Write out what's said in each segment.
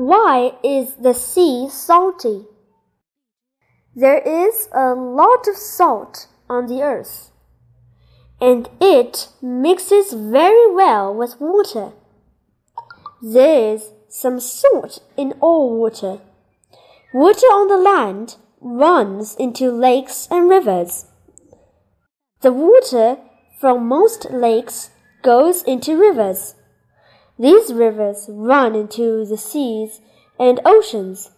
Why is the sea salty? There is a lot of salt on the earth, and it mixes very well with water. There is some salt in all water. Water on the land runs into lakes and rivers. The water from most lakes goes into rivers. These rivers run into the seas and oceans.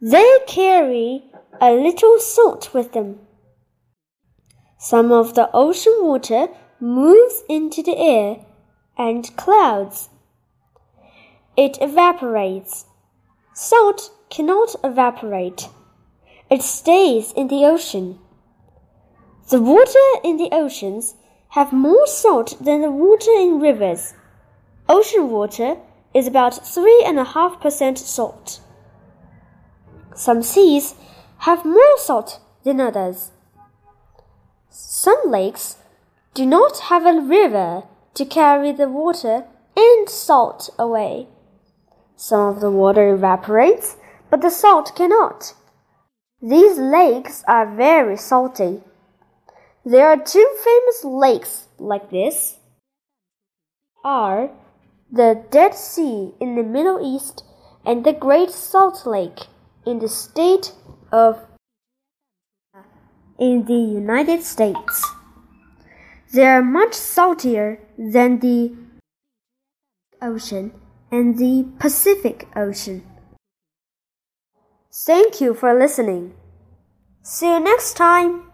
They carry a little salt with them. Some of the ocean water moves into the air and clouds. It evaporates. Salt cannot evaporate. It stays in the ocean. The water in the oceans have more salt than the water in rivers. Ocean water is about three and a half percent salt. Some seas have more salt than others. Some lakes do not have a river to carry the water and salt away. Some of the water evaporates, but the salt cannot. These lakes are very salty. There are two famous lakes like this are the Dead Sea in the Middle East and the Great Salt Lake in the state of in the United States. They are much saltier than the ocean and the Pacific Ocean. Thank you for listening. See you next time.